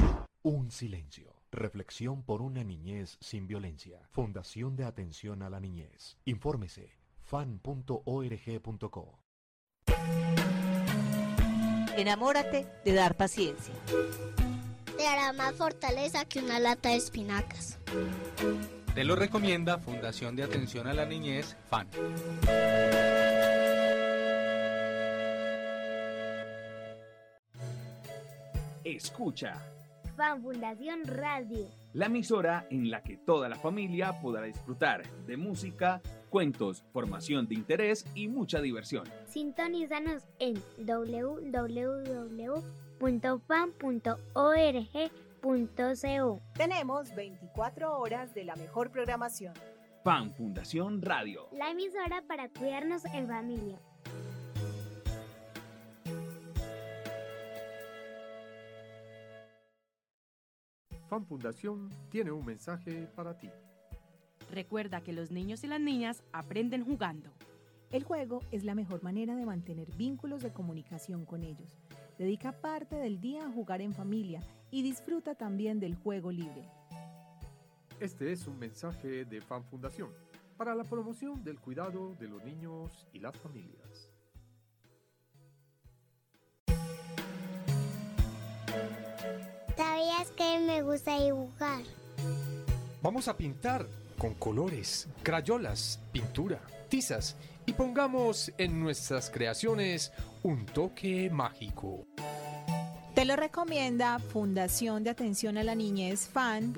un silencio. Reflexión por una niñez sin violencia. Fundación de Atención a la Niñez. Infórmese fan.org.co. Enamórate de dar paciencia. Te hará más fortaleza que una lata de espinacas. Te lo recomienda Fundación de Atención a la Niñez, FAN. Escucha, Fan Fundación Radio. la emisora en la que toda la familia podrá disfrutar de música, cuentos, formación de interés y mucha diversión. Sintonízanos en www.fan.org.co. Tenemos 24 horas de la mejor programación. Fan Fundación Radio. La emisora para cuidarnos en familia. Fan Fundación tiene un mensaje para ti. Recuerda que los niños y las niñas aprenden jugando. El juego es la mejor manera de mantener vínculos de comunicación con ellos. Dedica parte del día a jugar en familia y disfruta también del juego libre. Este es un mensaje de Fan Fundación para la promoción del cuidado de los niños y las familias. ¿Sabías que me gusta dibujar? Vamos a pintar con colores, crayolas, pintura, tizas y pongamos en nuestras creaciones un toque mágico. Te lo recomienda Fundación de Atención a la Niñez FAN.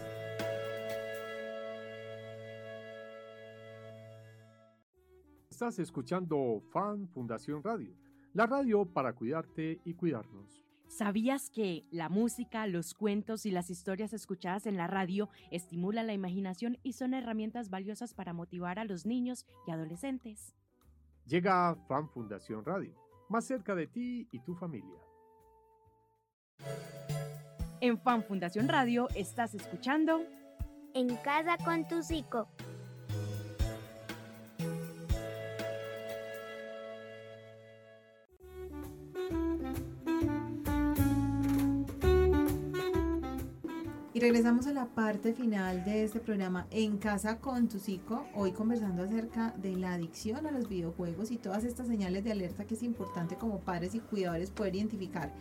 Estás escuchando Fan Fundación Radio, la radio para cuidarte y cuidarnos. ¿Sabías que la música, los cuentos y las historias escuchadas en la radio estimulan la imaginación y son herramientas valiosas para motivar a los niños y adolescentes? Llega Fan Fundación Radio, más cerca de ti y tu familia. En Fan Fundación Radio estás escuchando En casa con tu psico. Regresamos a la parte final de este programa En Casa con tu psico, hoy conversando acerca de la adicción a los videojuegos y todas estas señales de alerta que es importante como padres y cuidadores poder identificar.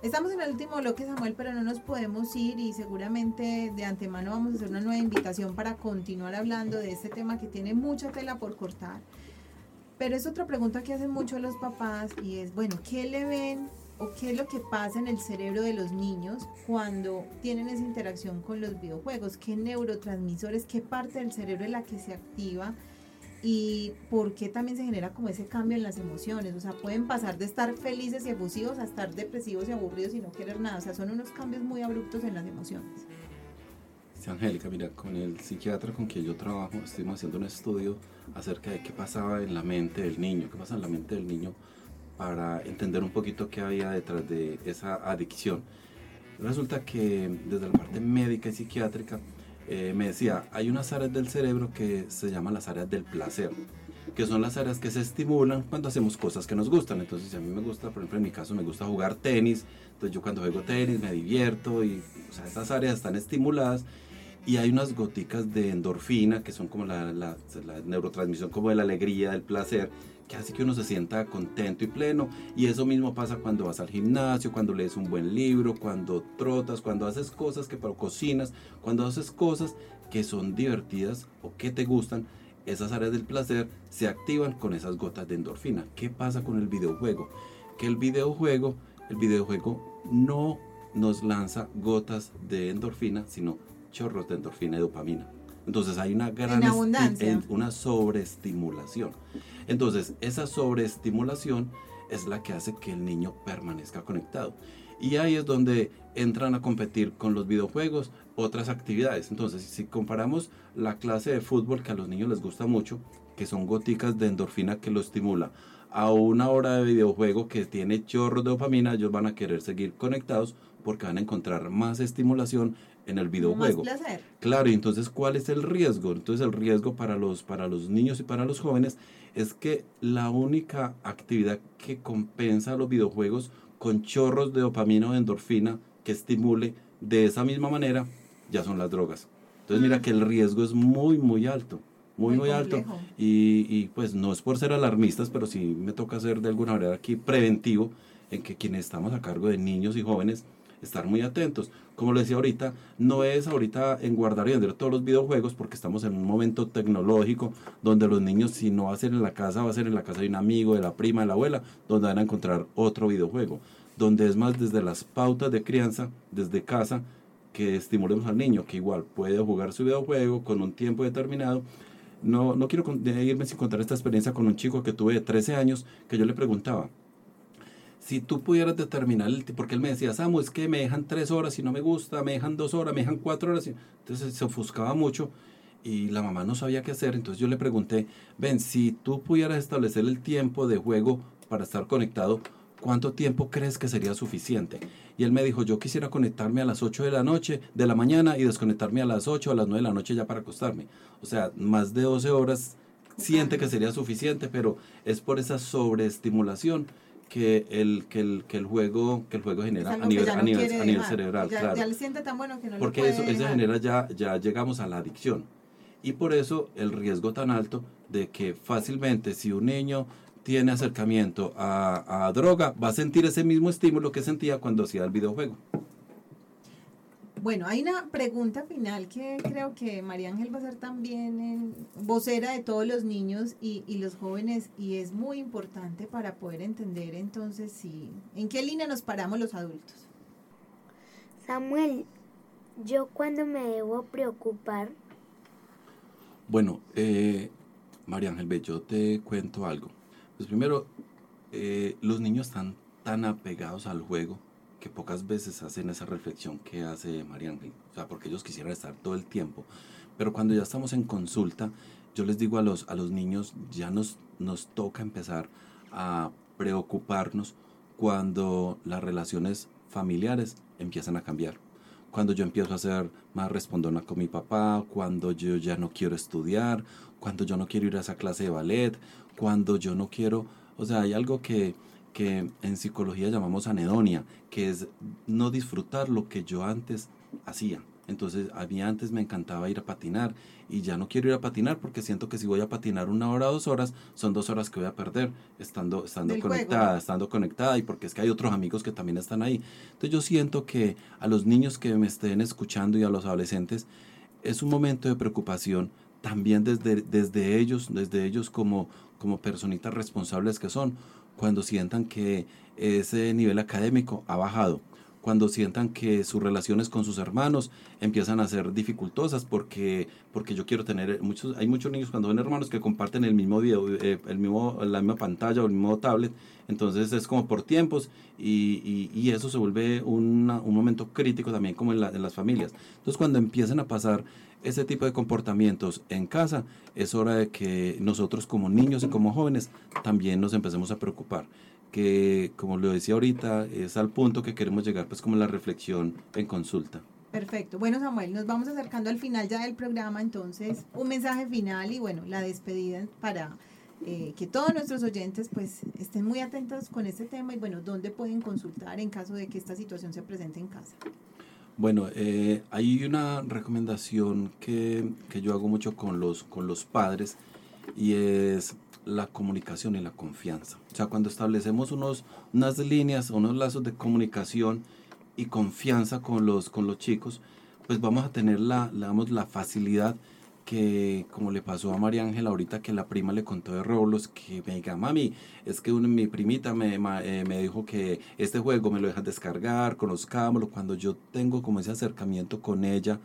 Estamos en el último bloque, Samuel, pero no nos podemos ir y seguramente de antemano vamos a hacer una nueva invitación para continuar hablando de este tema que tiene mucha tela por cortar. Pero es otra pregunta que hacen mucho los papás y es, bueno, ¿qué le ven o qué es lo que pasa en el cerebro de los niños cuando tienen esa interacción con los videojuegos? ¿Qué neurotransmisores, qué parte del cerebro es la que se activa? Y por qué también se genera como ese cambio en las emociones. O sea, pueden pasar de estar felices y efusivos a estar depresivos y aburridos y no querer nada. O sea, son unos cambios muy abruptos en las emociones. Sí, Angélica, mira, con el psiquiatra con quien yo trabajo, estuvimos haciendo un estudio acerca de qué pasaba en la mente del niño, qué pasa en la mente del niño para entender un poquito qué había detrás de esa adicción. Resulta que desde la parte médica y psiquiátrica eh, me decía, hay unas áreas del cerebro que se llaman las áreas del placer, que son las áreas que se estimulan cuando hacemos cosas que nos gustan. Entonces, si a mí me gusta, por ejemplo, en mi caso me gusta jugar tenis, entonces yo cuando juego tenis me divierto y, o esas áreas están estimuladas y hay unas goticas de endorfina que son como la, la, la neurotransmisión como de la alegría, del placer, que hace que uno se sienta contento y pleno. Y eso mismo pasa cuando vas al gimnasio, cuando lees un buen libro, cuando trotas, cuando haces cosas que para cocinas, cuando haces cosas que son divertidas o que te gustan. Esas áreas del placer se activan con esas gotas de endorfina. ¿Qué pasa con el videojuego? Que el videojuego, el videojuego no nos lanza gotas de endorfina, sino chorros de endorfina y dopamina. Entonces hay una gran en- una sobreestimulación. Entonces, esa sobreestimulación es la que hace que el niño permanezca conectado. Y ahí es donde entran a competir con los videojuegos otras actividades. Entonces, si comparamos la clase de fútbol que a los niños les gusta mucho, que son goticas de endorfina que lo estimula, a una hora de videojuego que tiene chorros de dopamina, ellos van a querer seguir conectados porque van a encontrar más estimulación en el videojuego. Más placer. Claro, y entonces, ¿cuál es el riesgo? Entonces, el riesgo para los, para los niños y para los jóvenes es que la única actividad que compensa los videojuegos con chorros de dopamina o de endorfina que estimule de esa misma manera ya son las drogas. Entonces, mira que el riesgo es muy, muy alto. Muy, muy, Muy alto. Y, y, pues no es por ser alarmistas, pero sí me toca ser de alguna manera aquí preventivo en que quienes estamos a cargo de niños y jóvenes estar muy atentos. Como le decía ahorita, no es ahorita en guardar y vender todos los videojuegos porque estamos en un momento tecnológico donde los niños si no va a ser en la casa, va a ser en la casa de un amigo, de la prima, de la abuela, donde van a encontrar otro videojuego. Donde es más desde las pautas de crianza, desde casa, que estimulemos al niño, que igual puede jugar su videojuego con un tiempo determinado. No, no quiero de irme sin contar esta experiencia con un chico que tuve de 13 años, que yo le preguntaba, si tú pudieras determinar el porque él me decía, Samu, es que me dejan tres horas y no me gusta, me dejan dos horas, me dejan cuatro horas, y- entonces se ofuscaba mucho y la mamá no sabía qué hacer, entonces yo le pregunté, ven, si tú pudieras establecer el tiempo de juego para estar conectado, ¿cuánto tiempo crees que sería suficiente? Y él me dijo, yo quisiera conectarme a las 8 de la noche, de la mañana, y desconectarme a las 8 a las 9 de la noche ya para acostarme. O sea, más de 12 horas siente que sería suficiente, pero es por esa sobreestimulación que el, que el, que el juego que el juego genera a nivel, a nivel, a nivel cerebral, ya, claro. ya le siente tan bueno que no Porque lo eso, puede eso genera ya, ya llegamos a la adicción. Y por eso el riesgo tan alto de que fácilmente si un niño tiene acercamiento a, a droga, va a sentir ese mismo estímulo que sentía cuando hacía el videojuego. Bueno, hay una pregunta final que creo que María Ángel va a ser también en- vocera de todos los niños y, y los jóvenes y es muy importante para poder entender entonces si en qué línea nos paramos los adultos. Samuel, yo cuando me debo preocupar, Bueno, eh, María Ángel, ve, yo te cuento algo. Pues primero, eh, los niños están tan apegados al juego que pocas veces hacen esa reflexión que hace María Ángel. O sea, porque ellos quisieran estar todo el tiempo. Pero cuando ya estamos en consulta, yo les digo a los, a los niños, ya nos, nos toca empezar a preocuparnos cuando las relaciones familiares empiezan a cambiar cuando yo empiezo a ser más respondona con mi papá, cuando yo ya no quiero estudiar, cuando yo no quiero ir a esa clase de ballet, cuando yo no quiero, o sea, hay algo que, que en psicología llamamos anedonia, que es no disfrutar lo que yo antes hacía. Entonces, a mí antes me encantaba ir a patinar y ya no quiero ir a patinar porque siento que si voy a patinar una hora, dos horas, son dos horas que voy a perder estando, estando conectada, juego. estando conectada y porque es que hay otros amigos que también están ahí. Entonces yo siento que a los niños que me estén escuchando y a los adolescentes es un momento de preocupación también desde, desde ellos, desde ellos como, como personitas responsables que son, cuando sientan que ese nivel académico ha bajado, cuando sientan que sus relaciones con sus hermanos empiezan a ser dificultosas porque, porque yo quiero tener muchos, hay muchos niños cuando ven hermanos que comparten el mismo video, eh, el mismo, la misma pantalla o el mismo tablet, entonces es como por tiempos y, y- y eso se vuelve una- un momento crítico también como en, la- en las familias. Entonces cuando empiezan a pasar ese tipo de comportamientos en casa, es hora de que nosotros como niños y como jóvenes también nos empecemos a preocupar que como lo decía ahorita, es al punto que queremos llegar pues como la reflexión en consulta. Perfecto. Bueno, Samuel, nos vamos acercando al final ya del programa, entonces un mensaje final y bueno, la despedida para eh, que todos nuestros oyentes pues estén muy atentos con este tema y bueno, ¿dónde pueden consultar en caso de que esta situación se presente en casa? Bueno, eh, hay una recomendación que, que, yo hago mucho con los, con los padres y es la comunicación y la confianza. O sea, cuando establecemos unos, unas líneas, unos lazos de comunicación y confianza con los, con los chicos, pues vamos a tener la, la, la facilidad que como le pasó a María Ángela ahorita que la prima le contó de Roblox, que me diga, mami, es que una, mi primita me, eh, me dijo que este juego me lo dejas descargar, conozcámoslo, cuando yo tengo como ese acercamiento con ella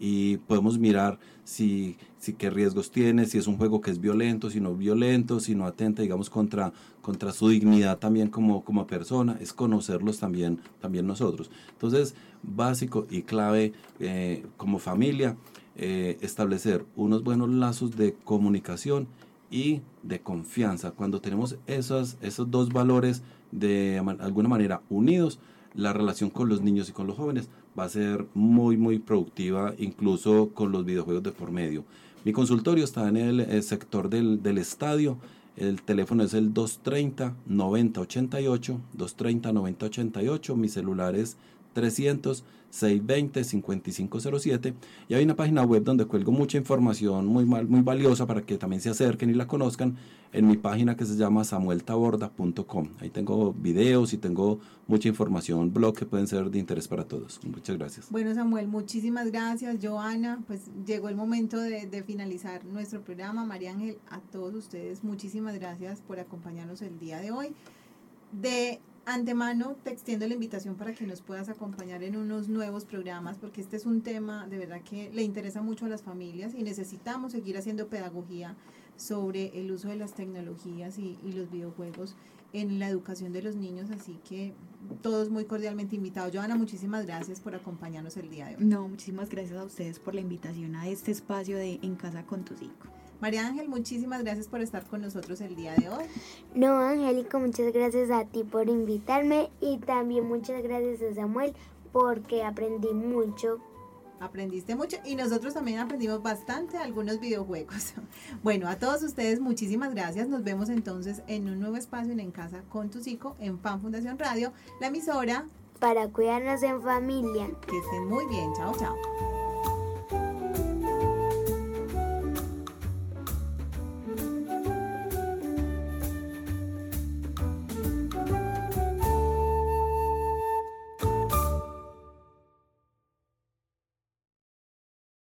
y podemos mirar si, si qué riesgos tiene, si es un juego que es violento, si no violento, si no atenta, digamos, contra, contra su dignidad también como, como persona, es conocerlos también, también nosotros. Entonces, básico y clave eh, como familia, eh, establecer unos buenos lazos de comunicación y de confianza. Cuando tenemos esos, esos dos valores de alguna manera unidos, la relación con los niños y con los jóvenes va a ser muy, muy productiva, incluso con los videojuegos de por medio. Mi consultorio está en el, sector del, del, estadio. El teléfono es el 230-9088, 230-9088. Mi celular es 300 620-5507 y hay una página web donde cuelgo mucha información muy, muy valiosa para que también se acerquen y la conozcan en mi página que se llama samueltaborda.com. Ahí tengo videos y tengo mucha información, blog que pueden ser de interés para todos. Muchas gracias. Bueno Samuel, muchísimas gracias. Joana, pues llegó el momento de, de finalizar nuestro programa. María Ángel, a todos ustedes, muchísimas gracias por acompañarnos el día de hoy. De antemano te extiendo la invitación para que nos puedas acompañar en unos nuevos programas, porque este es un tema de verdad que le interesa mucho a las familias y necesitamos seguir haciendo pedagogía sobre el uso de las tecnologías y, los videojuegos en la educación de los niños, así que todos muy cordialmente invitados. Joana, muchísimas gracias por acompañarnos el día de hoy. No, muchísimas gracias a ustedes por la invitación a este espacio de En Casa con tus hijos. María Ángel, muchísimas gracias por estar con nosotros el día de hoy. No, Angélica, muchas gracias a ti por invitarme y también muchas gracias a Samuel porque aprendí mucho. Aprendiste mucho y nosotros también aprendimos bastante algunos videojuegos. Bueno, a todos ustedes muchísimas gracias. Nos vemos entonces en un nuevo espacio en En Casa con tu Psico en Fan Fundación Radio, la emisora para cuidarnos en familia. Que estén muy bien. Chao, chao.